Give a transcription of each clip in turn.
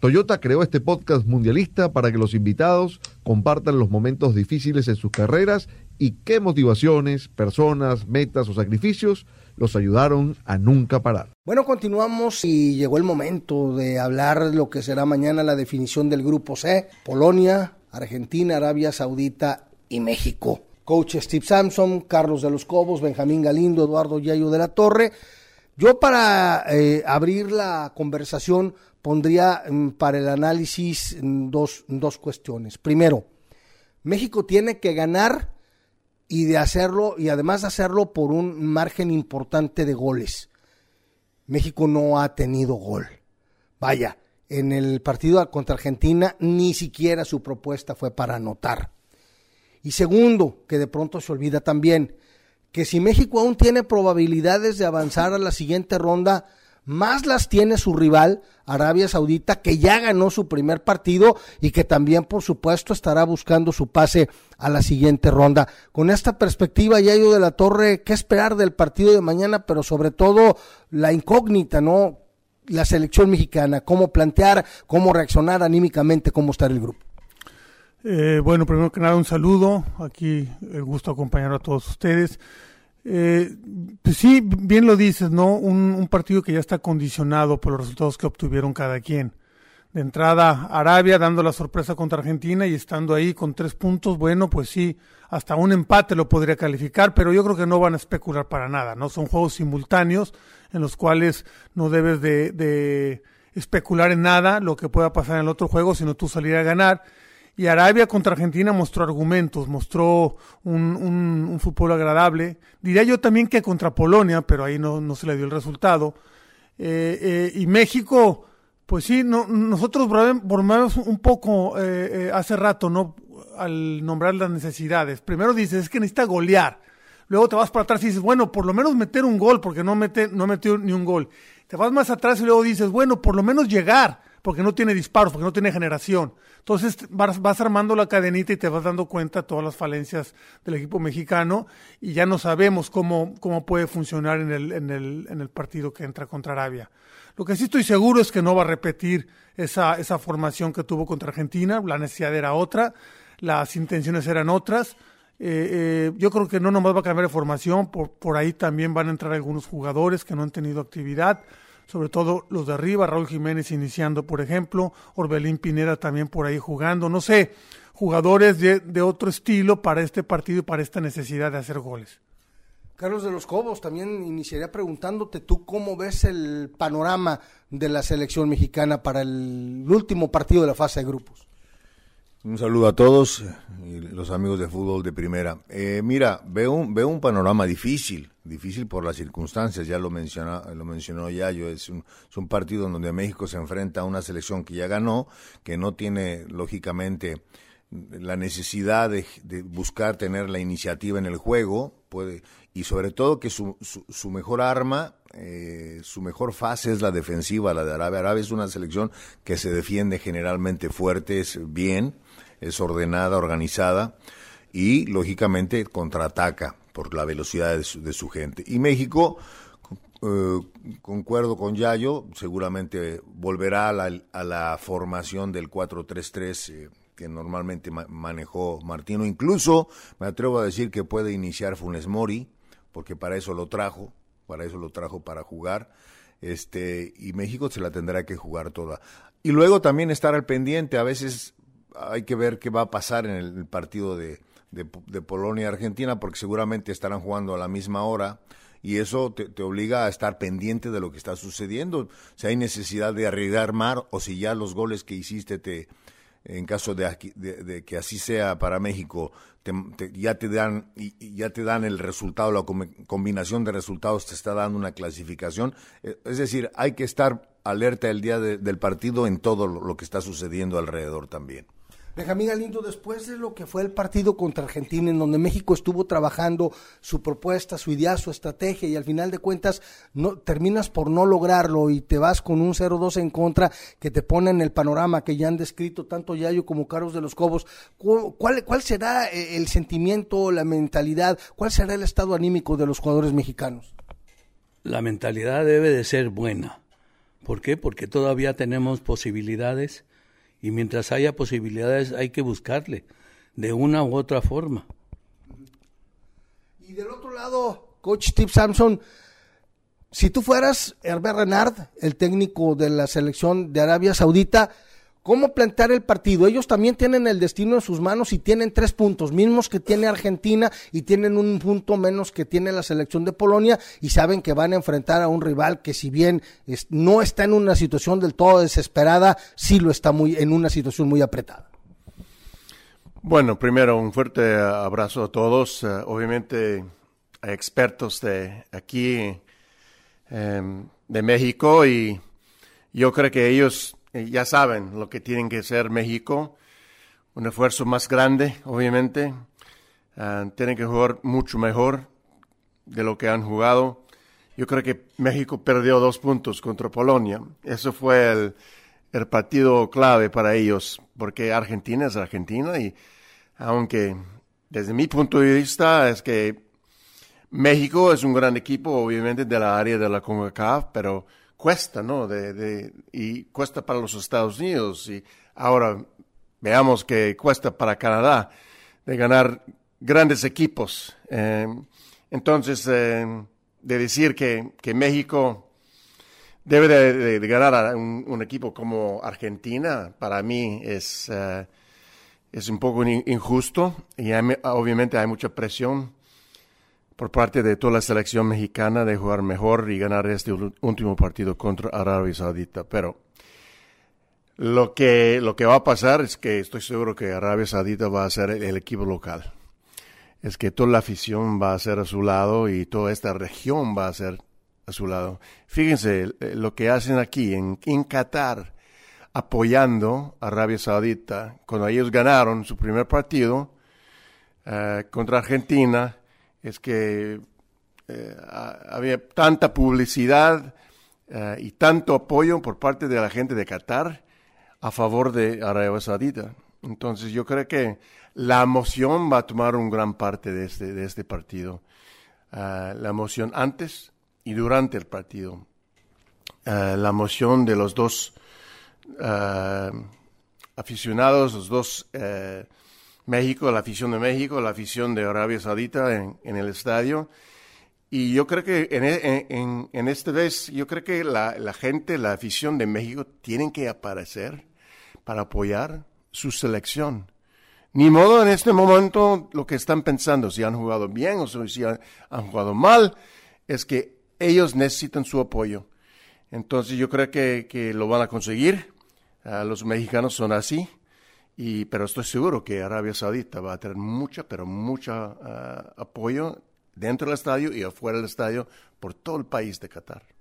Toyota creó este podcast mundialista para que los invitados compartan los momentos difíciles en sus carreras y qué motivaciones, personas, metas o sacrificios los ayudaron a nunca parar. Bueno, continuamos y llegó el momento de hablar lo que será mañana la definición del grupo C, Polonia, Argentina, Arabia Saudita y México. Coach Steve Sampson, Carlos de los Cobos, Benjamín Galindo, Eduardo Yayo de la Torre. Yo para eh, abrir la conversación pondría mm, para el análisis mm, dos, dos cuestiones. Primero, México tiene que ganar y de hacerlo, y además de hacerlo por un margen importante de goles. México no ha tenido gol. Vaya, en el partido contra Argentina ni siquiera su propuesta fue para anotar. Y segundo, que de pronto se olvida también, que si México aún tiene probabilidades de avanzar a la siguiente ronda, más las tiene su rival, Arabia Saudita, que ya ganó su primer partido y que también, por supuesto, estará buscando su pase a la siguiente ronda. Con esta perspectiva, Yayo de la Torre, ¿qué esperar del partido de mañana? Pero sobre todo, la incógnita, ¿no? La selección mexicana, cómo plantear, cómo reaccionar anímicamente, cómo estar el grupo. Eh, bueno, primero que nada, un saludo. Aquí el gusto acompañar a todos ustedes. Eh, pues sí, bien lo dices, ¿no? Un, partido que ya está condicionado por los resultados que obtuvieron cada quien. De entrada, Arabia dando la sorpresa contra Argentina y estando ahí con tres puntos, bueno, pues sí, hasta un empate lo podría calificar, pero yo creo que no van a especular para nada, ¿no? Son juegos simultáneos en los cuales no debes de, de especular en nada lo que pueda pasar en el otro juego, sino tú salir a ganar y Arabia contra Argentina mostró argumentos, mostró un, fútbol agradable. Diría yo también que contra Polonia, pero ahí no, se le dio el resultado. Eh, eh, y México, pues sí, no, nosotros bromeamos un poco eh, hace rato, ¿no? Al nombrar las necesidades. Primero dices, es que necesita golear. Luego te vas para atrás y dices, bueno, por lo menos meter un gol, porque no, mete, no metió ni un gol. Te vas más atrás y luego dices, bueno, por lo menos llegar porque no tiene disparos, porque no tiene generación. Entonces vas, armando la cadenita y te vas dando cuenta de todas las falencias del equipo mexicano y ya no sabemos cómo, cómo puede funcionar en el, en, el, en el partido que entra contra Arabia. Lo que sí estoy seguro es que no va a repetir esa, esa formación que tuvo contra Argentina, la necesidad era otra, las intenciones eran otras. Eh, eh, yo creo que no nomás va a cambiar de formación, por, por ahí también van a entrar algunos jugadores que no han tenido actividad sobre todo los de arriba, Raúl Jiménez iniciando, por ejemplo, Orbelín Pineda también por ahí jugando, no sé, jugadores de, de otro estilo para este partido y para esta necesidad de hacer goles. Carlos de los Cobos, también iniciaría preguntándote tú cómo ves el panorama de la selección mexicana para el último partido de la fase de grupos. Un saludo a todos y los amigos de fútbol de primera. Eh, mira, veo un, un panorama difícil, difícil por las circunstancias, ya lo, menciona, lo mencionó Yayo, es un, es un partido donde México se enfrenta a una selección que ya ganó, que no tiene lógicamente la necesidad de, buscar tener la iniciativa en el juego, puede, y sobre todo que su, su, mejor arma, eh, su mejor fase es la defensiva, la de Arabia. Arabia es una selección que se defiende generalmente fuerte, es bien, es ordenada, organizada y lógicamente contraataca por la velocidad de su, gente. Y México, eh, concuerdo con Yayo, seguramente volverá a la, a la formación del 4-3-3 eh, que normalmente manejó Martino. Incluso me atrevo a decir que puede iniciar Funes Mori, porque para eso lo trajo, para eso lo trajo para jugar. Este, y México se la tendrá que jugar toda. Y luego también estar al pendiente, a veces hay que ver qué va a pasar en el partido de, de, Polonia-Argentina, porque seguramente estarán jugando a la misma hora y eso te, obliga a estar pendiente de lo que está sucediendo. Si hay necesidad de arriesgar más o si ya los goles que hiciste te en caso de, que así sea para México ya te dan ya te dan el resultado la combinación de resultados te está dando una clasificación. Eh, es decir hay que estar alerta el día del partido en todo lo que está sucediendo alrededor también Benjamín Galindo, después de lo que fue el partido contra Argentina, en donde México estuvo trabajando su propuesta, su idea, su estrategia, y al final de cuentas terminas por no lograrlo y te vas con un 0-2 en contra que te pone en el panorama que ya han descrito tanto Yayo como Carlos de los Cobos, ¿cuál, cuál será eh, el sentimiento, la mentalidad, cuál será el estado anímico de los jugadores mexicanos? La mentalidad debe de ser buena. ¿Por qué? Porque todavía tenemos posibilidades y mientras haya posibilidades hay que buscarle de una u otra forma. Y del otro lado, coach Steve Samson, si tú fueras Hervé Renard, el técnico de la selección de Arabia Saudita, ¿Cómo plantear el partido? Ellos también tienen el destino en sus manos y tienen tres puntos, mismos que tiene Argentina y tienen un punto menos que tiene la selección de Polonia y saben que van a enfrentar a un rival que si bien no está en una situación del todo desesperada, sí lo está muy en una situación muy apretada. Bueno, primero un fuerte abrazo a todos. Uh, obviamente hay expertos de aquí um, de México y yo creo que ellos eh, ya saben lo que tienen que ser México, un esfuerzo más grande, obviamente. Ah, tienen que jugar mucho mejor de lo que han jugado. Yo creo que México perdió dos puntos contra Polonia. Eso fue el, el partido clave para ellos, porque Argentina es Argentina y aunque desde mi punto de vista es que México es un gran equipo, obviamente, de la área de la CONCACAF, pero cuesta, ¿no? De, de, y cuesta para los Estados Unidos y ahora veamos que cuesta para Canadá de ganar grandes equipos. Eh, entonces, eh, de decir que, que México debe de, ganar a un, equipo como Argentina, para mí es, uh, es un poco injusto y obviamente hay mucha presión por parte de toda la selección mexicana de jugar mejor y ganar este último partido contra Arabia Saudita. Pero lo que, lo que va a pasar es que estoy seguro que Arabia Saudita va a ser el equipo local. Es que toda la afición va a ser a su lado y toda esta región va a ser a su lado. Fíjense eh, lo que hacen aquí en, en Qatar, apoyando a Arabia Saudita. Cuando ellos ganaron su primer partido uh, contra Argentina, es que eh, había tanta publicidad eh, y tanto apoyo por parte de la gente de Qatar a favor de Arabia Saudita. Entonces yo creo que la emoción va a tomar un gran parte de este, de este partido. Uh, la emoción antes y durante el partido. Uh, la emoción de los dos uh, aficionados, los dos México, la afición de México, la afición de Arabia Saudita en, el estadio. Y yo creo que en, e, en, en esta vez, yo creo que la, la, gente, la afición de México, tienen que aparecer para apoyar su selección. Ni modo en este momento lo que están pensando, si han jugado bien o si han, jugado mal, es que ellos necesitan su apoyo. Entonces yo creo que, que lo van a conseguir. Uh, los mexicanos son así. Y, pero estoy seguro que Arabia Saudita va a tener mucha, pero mucho uh, apoyo dentro del estadio y afuera del estadio por todo el país de Qatar.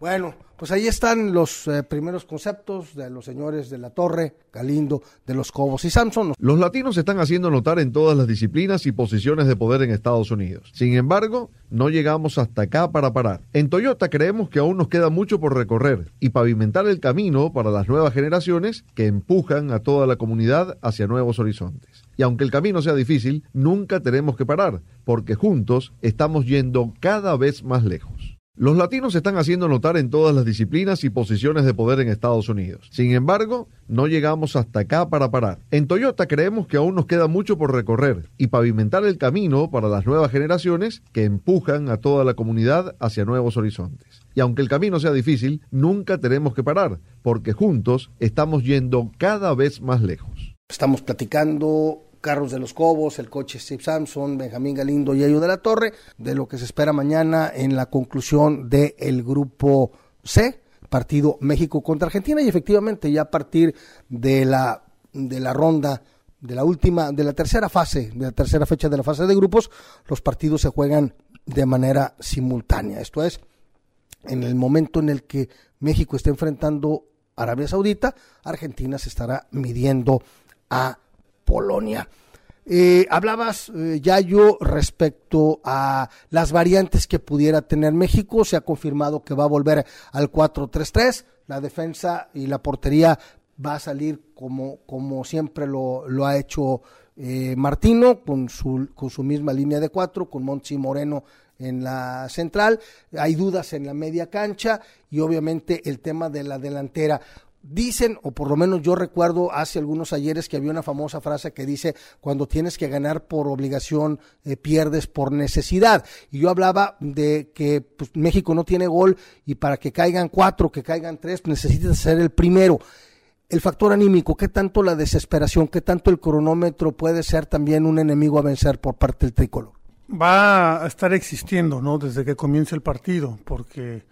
Bueno, pues ahí están los eh, primeros conceptos de los señores de la Torre, Galindo, de los Cobos y Samson. Los latinos se están haciendo notar en todas las disciplinas y posiciones de poder en Estados Unidos. Sin embargo, no llegamos hasta acá para parar. En Toyota creemos que aún nos queda mucho por recorrer y pavimentar el camino para las nuevas generaciones que empujan a toda la comunidad hacia nuevos horizontes. Y aunque el camino sea difícil, nunca tenemos que parar, porque juntos estamos yendo cada vez más lejos. Los latinos se están haciendo notar en todas las disciplinas y posiciones de poder en Estados Unidos. Sin embargo, no llegamos hasta acá para parar. En Toyota creemos que aún nos queda mucho por recorrer y pavimentar el camino para las nuevas generaciones que empujan a toda la comunidad hacia nuevos horizontes. Y aunque el camino sea difícil, nunca tenemos que parar, porque juntos estamos yendo cada vez más lejos. Estamos platicando Carlos de los Cobos, el coche Steve Samson, Benjamín Galindo y Ayo de la Torre, de lo que se espera mañana en la conclusión del grupo C, partido México contra Argentina, y efectivamente ya a partir de la, de la ronda de la última, de la tercera fase, de la tercera fecha de la fase de grupos, los partidos se juegan de manera simultánea. Esto es, en el momento en el que México está enfrentando a Arabia Saudita, Argentina se estará midiendo a Polonia. Eh, hablabas, eh, ya yo respecto a las variantes que pudiera tener México. Se ha confirmado que va a volver al 4-3-3. La defensa y la portería va a salir como, como siempre lo, lo ha hecho eh, Martino, con su, con su misma línea de cuatro, con Monchi Moreno en la central. Hay dudas en la media cancha y obviamente el tema de la delantera. Dicen, o por lo menos yo recuerdo hace algunos ayeres que había una famosa frase que dice, cuando tienes que ganar por obligación, eh, pierdes por necesidad. Y yo hablaba de que pues, México no tiene gol y para que caigan cuatro, que caigan tres, necesitas ser el primero. El factor anímico, ¿qué tanto la desesperación, qué tanto el cronómetro puede ser también un enemigo a vencer por parte del tricolor? Va a estar existiendo, ¿no? Desde que comience el partido, porque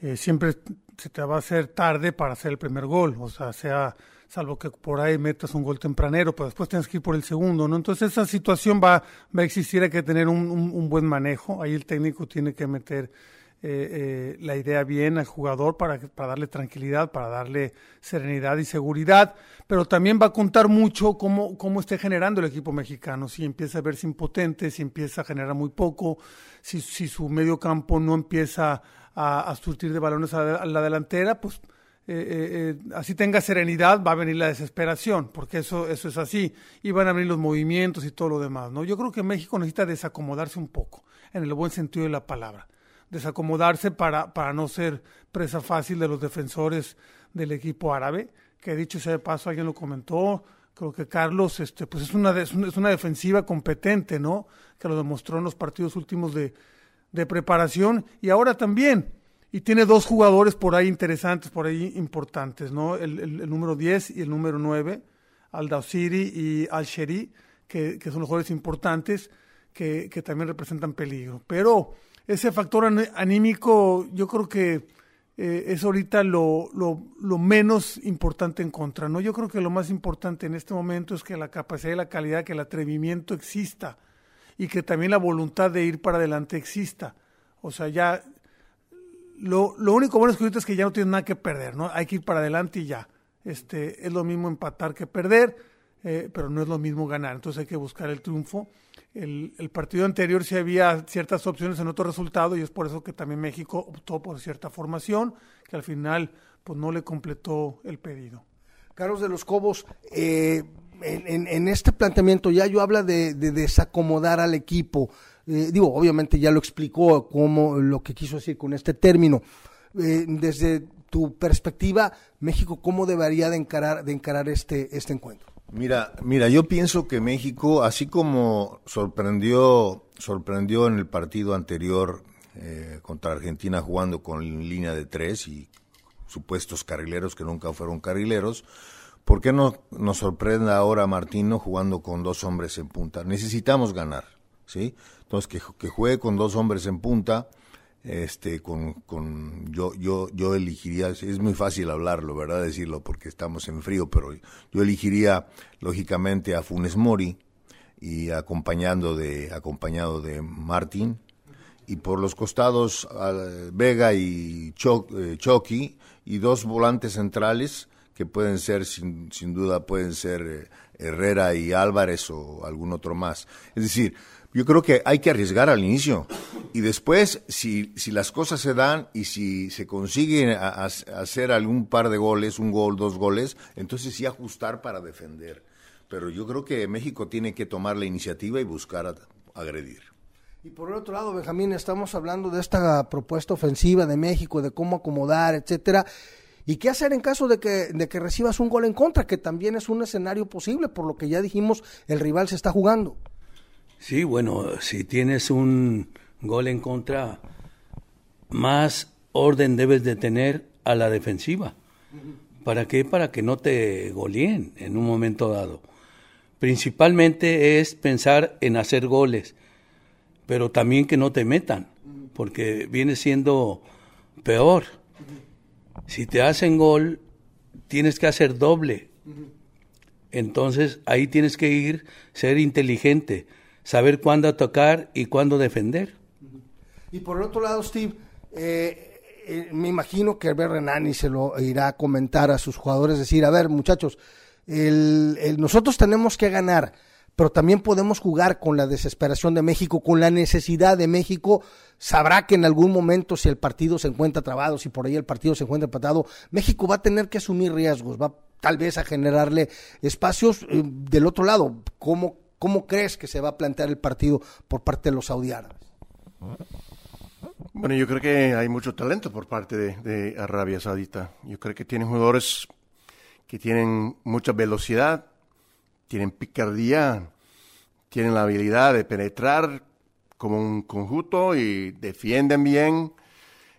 eh, siempre se te va a hacer tarde para hacer el primer gol, o sea, sea salvo que por ahí metas un gol tempranero, pero después tienes que ir por el segundo, ¿no? Entonces esa situación va, va a existir, hay que tener un, un, buen manejo, ahí el técnico tiene que meter eh, eh, la idea bien al jugador para, para darle tranquilidad, para darle serenidad y seguridad, pero también va a contar mucho cómo, cómo esté generando el equipo mexicano, si empieza a verse impotente, si empieza a generar muy poco, si, si su medio campo no empieza a, surtir de balones a, la delantera, pues eh, eh, eh, así tenga serenidad, va a venir la desesperación, porque eso, eso es así, y van a venir los movimientos y todo lo demás. ¿no? Yo creo que México necesita desacomodarse un poco, en el buen sentido de la palabra, desacomodarse para, para no ser presa fácil de los defensores del equipo árabe, que dicho sea de paso, alguien lo comentó, creo que Carlos este, pues es una, es una defensiva competente, ¿no? Que lo demostró en los partidos últimos de, de preparación y ahora también. Y tiene dos jugadores por ahí interesantes, por ahí importantes, ¿no? El, número 10 y el número 9, Al Dawsiri y Al Sheri, que, que, son los jugadores importantes que, que, también representan peligro. Pero ese factor anímico yo creo que eh, es ahorita lo, lo, menos importante en contra, ¿no? Yo creo que lo más importante en este momento es que la capacidad y la calidad, que el atrevimiento exista y que también la voluntad de ir para adelante exista. O sea, ya lo, lo único bueno es que es que ya no tienes nada que perder, ¿no? Hay que ir para adelante y ya. Este, es lo mismo empatar que perder, eh, pero no es lo mismo ganar. Entonces hay que buscar el triunfo. El, partido anterior sí había ciertas opciones en otro resultado y es por eso que también México optó por cierta formación que al final pues no le completó el pedido. Carlos de los Cobos, eh, en, este planteamiento ya yo habla de, desacomodar al equipo. Eh, digo, obviamente ya lo explicó cómo lo que quiso decir con este término. Desde tu perspectiva, México, ¿cómo debería de encarar, de encarar este, este encuentro? Mira, mira, yo pienso que México, así como sorprendió, sorprendió en el partido anterior eh, contra Argentina jugando con línea de tres y supuestos carrileros que nunca fueron carrileros, ¿Por qué no nos sorprende ahora Martino jugando con dos hombres en punta? Necesitamos ganar, ¿sí? Entonces que, que juegue con dos hombres en punta, este, con, con, yo, yo, yo elegiría, es muy fácil hablarlo, ¿verdad? Decirlo porque estamos en frío, pero yo elegiría lógicamente a Funes Mori y acompañando de, acompañado de Martín y por los costados Vega y eh, Chucky y dos volantes centrales que pueden ser, sin, sin duda, pueden ser eh, Herrera y Álvarez o algún otro más. Es decir, yo creo que hay que arriesgar al inicio y después, si, si las cosas se dan y si se consigue hacer algún par de goles, un gol, dos goles, entonces sí ajustar para defender. Pero yo creo que México tiene que tomar la iniciativa y buscar agredir. Y por el otro lado, Benjamín, estamos hablando de esta propuesta ofensiva de México, de cómo acomodar, etcétera. ¿Y qué hacer en caso de que, de que recibas un gol en contra? Que también es un escenario posible, por lo que ya dijimos, el rival se está jugando. Sí, bueno, si tienes un gol en contra, más orden debes de tener a la defensiva. ¿Para qué? Para que no te goleen en un momento dado. Principalmente es pensar en hacer goles, pero también que no te metan, porque viene siendo peor si te hacen gol, tienes que hacer doble. Entonces ahí tienes que ir, ser inteligente, saber cuándo tocar y cuándo defender. Y por el otro lado, Steve, eh, eh, me imagino que Albert Renani se lo irá a comentar a sus jugadores, decir, a ver muchachos, nosotros tenemos que ganar, pero también podemos jugar con la desesperación de México, con la necesidad de México. Sabrá que en algún momento, si el partido se encuentra trabado, si por ahí el partido se encuentra empatado, México va a tener que asumir riesgos, va tal vez a generarle espacios eh, del otro lado. ¿Cómo, ¿Cómo crees que se va a plantear el partido por parte de los saudiárabes? Bueno, yo creo que hay mucho talento por parte de, Arabia Saudita. Yo creo que tienen jugadores que tienen mucha velocidad, tienen picardía, tienen la habilidad de penetrar como un conjunto y defienden bien.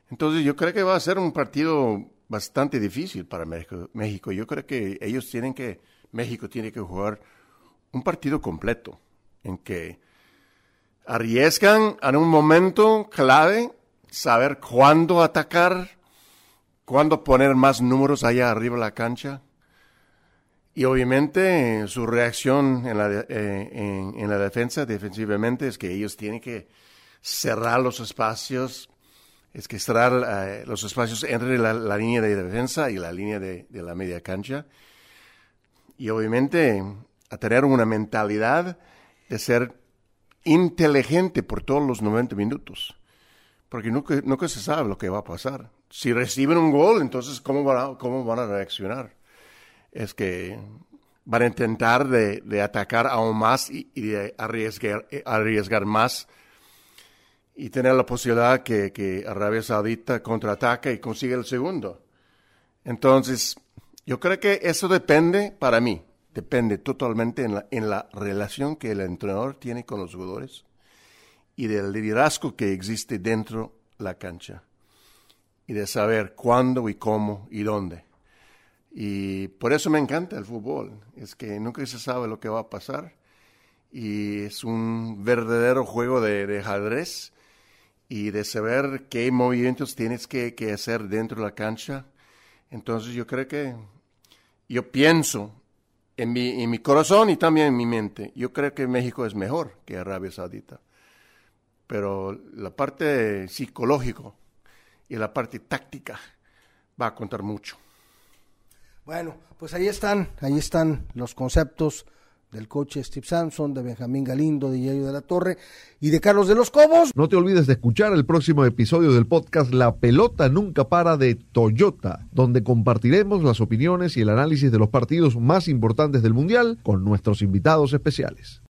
Entonces yo creo que va a ser un partido bastante difícil para México. México. Yo creo que ellos tienen que, México tiene que jugar un partido completo en que arriesgan en un momento clave saber cuándo atacar, cuándo poner más números allá arriba de la cancha. Y obviamente su reacción en la, eh, en, la defensa, defensivamente, es que ellos tienen que cerrar los espacios, es que cerrar eh, los espacios entre la, línea de defensa y la línea de, de la media cancha. Y obviamente a tener una mentalidad de ser inteligente por todos los 90 minutos. Porque nunca, nunca se sabe lo que va a pasar. Si reciben un gol, entonces, ¿cómo van a, cómo van a reaccionar? Es que van a intentar de, de atacar aún más y, arriesgar, arriesgar más y tener la posibilidad que, que Arabia Saudita contraataque y consiga el segundo. Entonces, yo creo que eso depende para mí depende totalmente en la, en la relación que el entrenador tiene con los jugadores y del liderazgo que existe dentro la cancha y de saber cuándo y cómo y dónde. Y por eso me encanta el fútbol, es que nunca se sabe lo que va a pasar y es un verdadero juego de, de ajedrez y de saber qué movimientos tienes que, que hacer dentro de la cancha. Entonces yo creo que, yo pienso en mi, en mi corazón y también en mi mente. Yo creo que México es mejor que Arabia Saudita. Pero la parte psicológica y la parte táctica va a contar mucho. Bueno, pues ahí están, ahí están los conceptos del coche Steve Samson, de Benjamín Galindo, de Yayo de la Torre y de Carlos de los Cobos. No te olvides de escuchar el próximo episodio del podcast La pelota nunca para de Toyota, donde compartiremos las opiniones y el análisis de los partidos más importantes del Mundial con nuestros invitados especiales.